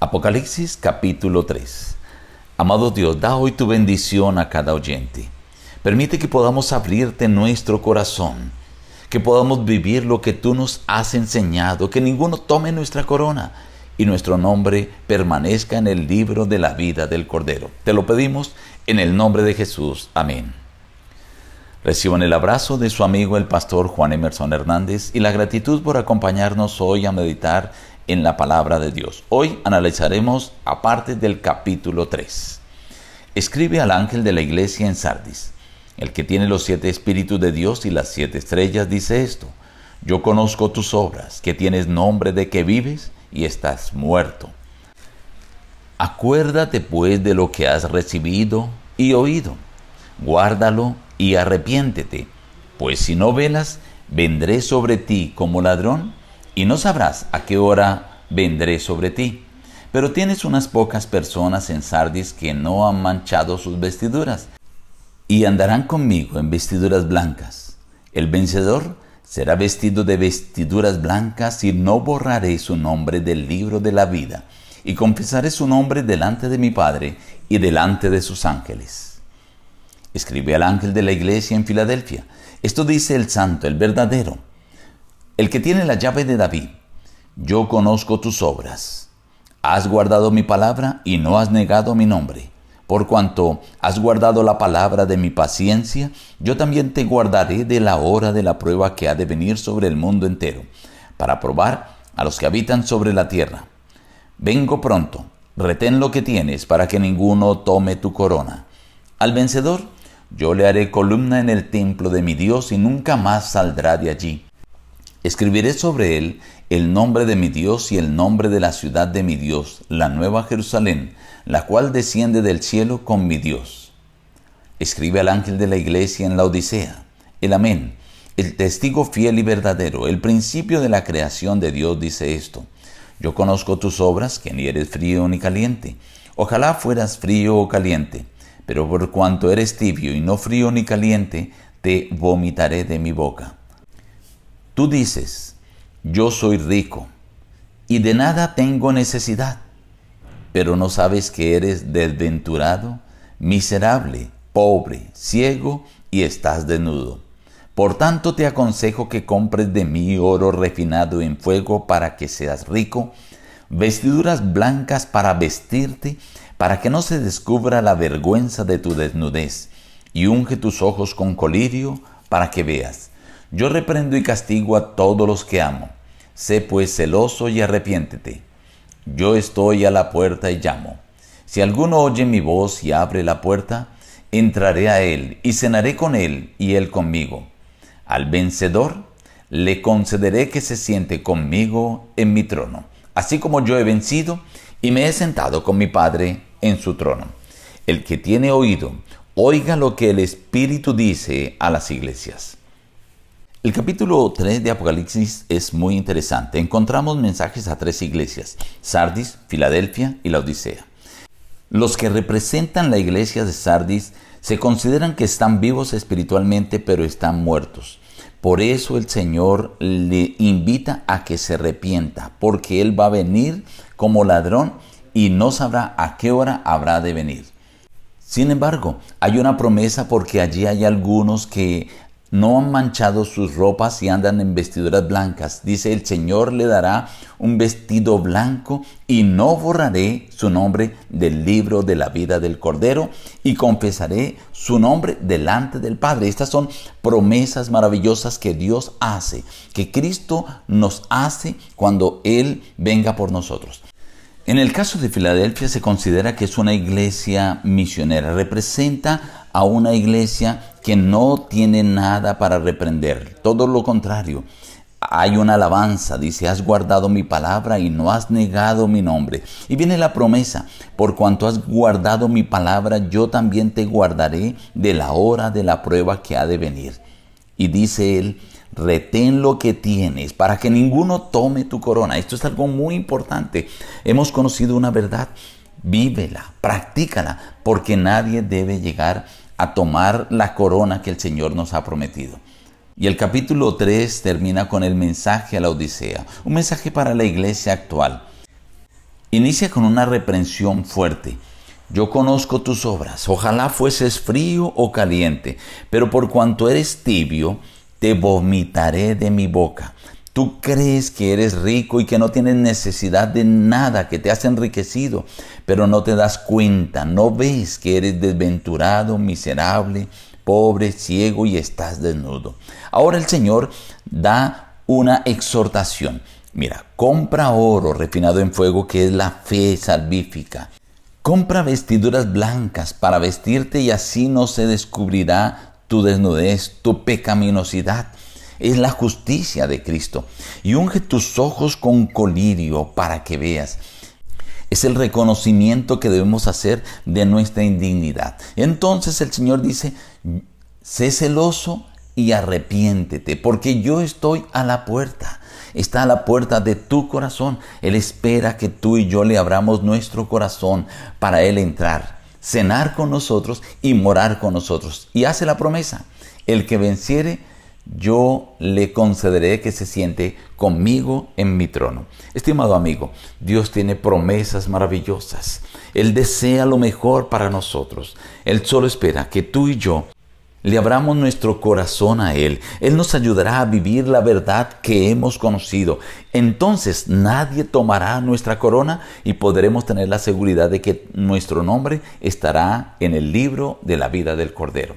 Apocalipsis capítulo 3. Amado Dios, da hoy tu bendición a cada oyente. Permite que podamos abrirte nuestro corazón, que podamos vivir lo que tú nos has enseñado, que ninguno tome nuestra corona y nuestro nombre permanezca en el libro de la vida del Cordero. Te lo pedimos en el nombre de Jesús. Amén. Reciban el abrazo de su amigo el pastor Juan Emerson Hernández y la gratitud por acompañarnos hoy a meditar en la palabra de Dios. Hoy analizaremos aparte del capítulo 3. Escribe al ángel de la iglesia en Sardis. El que tiene los siete espíritus de Dios y las siete estrellas dice esto. Yo conozco tus obras, que tienes nombre de que vives y estás muerto. Acuérdate pues de lo que has recibido y oído. Guárdalo y arrepiéntete, pues si no velas, vendré sobre ti como ladrón y no sabrás a qué hora vendré sobre ti. Pero tienes unas pocas personas en Sardis que no han manchado sus vestiduras, y andarán conmigo en vestiduras blancas. El vencedor será vestido de vestiduras blancas y no borraré su nombre del libro de la vida, y confesaré su nombre delante de mi Padre y delante de sus ángeles. Escribe al ángel de la iglesia en Filadelfia. Esto dice el santo, el verdadero el que tiene la llave de David, yo conozco tus obras. Has guardado mi palabra y no has negado mi nombre. Por cuanto has guardado la palabra de mi paciencia, yo también te guardaré de la hora de la prueba que ha de venir sobre el mundo entero, para probar a los que habitan sobre la tierra. Vengo pronto, retén lo que tienes para que ninguno tome tu corona. Al vencedor, yo le haré columna en el templo de mi Dios y nunca más saldrá de allí Escribiré sobre él el nombre de mi Dios y el nombre de la ciudad de mi Dios, la nueva Jerusalén, la cual desciende del cielo con mi Dios. Escribe al ángel de la iglesia en la Odisea, el Amén, el testigo fiel y verdadero, el principio de la creación de Dios dice esto. Yo conozco tus obras, que ni eres frío ni caliente. Ojalá fueras frío o caliente, pero por cuanto eres tibio y no frío ni caliente, te vomitaré de mi boca. Tú dices, yo soy rico y de nada tengo necesidad, pero no sabes que eres desventurado, miserable, pobre, ciego y estás desnudo. Por tanto te aconsejo que compres de mí oro refinado en fuego para que seas rico, vestiduras blancas para vestirte, para que no se descubra la vergüenza de tu desnudez, y unge tus ojos con colirio para que veas. Yo reprendo y castigo a todos los que amo. Sé pues celoso y arrepiéntete. Yo estoy a la puerta y llamo. Si alguno oye mi voz y abre la puerta, entraré a él y cenaré con él y él conmigo. Al vencedor le concederé que se siente conmigo en mi trono, así como yo he vencido y me he sentado con mi Padre en su trono. El que tiene oído, oiga lo que el Espíritu dice a las iglesias. El capítulo 3 de Apocalipsis es muy interesante. Encontramos mensajes a tres iglesias, Sardis, Filadelfia y la Odisea. Los que representan la iglesia de Sardis se consideran que están vivos espiritualmente pero están muertos. Por eso el Señor le invita a que se arrepienta, porque Él va a venir como ladrón y no sabrá a qué hora habrá de venir. Sin embargo, hay una promesa porque allí hay algunos que no han manchado sus ropas y andan en vestiduras blancas. Dice, el Señor le dará un vestido blanco y no borraré su nombre del libro de la vida del Cordero y confesaré su nombre delante del Padre. Estas son promesas maravillosas que Dios hace, que Cristo nos hace cuando Él venga por nosotros. En el caso de Filadelfia se considera que es una iglesia misionera, representa a una iglesia que no tiene nada para reprender, todo lo contrario. Hay una alabanza, dice, has guardado mi palabra y no has negado mi nombre. Y viene la promesa, por cuanto has guardado mi palabra, yo también te guardaré de la hora de la prueba que ha de venir. Y dice él, retén lo que tienes para que ninguno tome tu corona. Esto es algo muy importante. Hemos conocido una verdad. Vívela, practícala, porque nadie debe llegar a tomar la corona que el Señor nos ha prometido. Y el capítulo 3 termina con el mensaje a la Odisea, un mensaje para la iglesia actual. inicia con una reprensión fuerte. Yo conozco tus obras, ojalá fueses frío o caliente, pero por cuanto eres tibio, te vomitaré de mi boca. Tú crees que eres rico y que no tienes necesidad de nada, que te has enriquecido, pero no te das cuenta, no ves que eres desventurado, miserable, pobre, ciego y estás desnudo. Ahora el Señor da una exhortación. Mira, compra oro refinado en fuego que es la fe salvífica Compra vestiduras blancas para vestirte y así no se descubrirá tu desnudez, tu pecaminosidad. Es la justicia de Cristo. Y unge tus ojos con colirio para que veas. Es el reconocimiento que debemos hacer de nuestra indignidad. Entonces el Señor dice, sé celoso y arrepiéntete, porque yo estoy a la puerta está a la puerta de tu corazón. Él espera que tú y yo le abramos nuestro corazón para Él entrar, cenar con nosotros y morar con nosotros. Y hace la promesa, el que venciere, yo le concederé que se siente conmigo en mi trono. Estimado amigo, Dios tiene promesas maravillosas. Él desea lo mejor para nosotros. Él solo espera que tú y yo le abramos nuestro corazón a Él. Él nos ayudará a vivir la verdad que hemos conocido. Entonces nadie tomará nuestra corona y podremos tener la seguridad de que nuestro nombre estará en el libro de la vida del Cordero.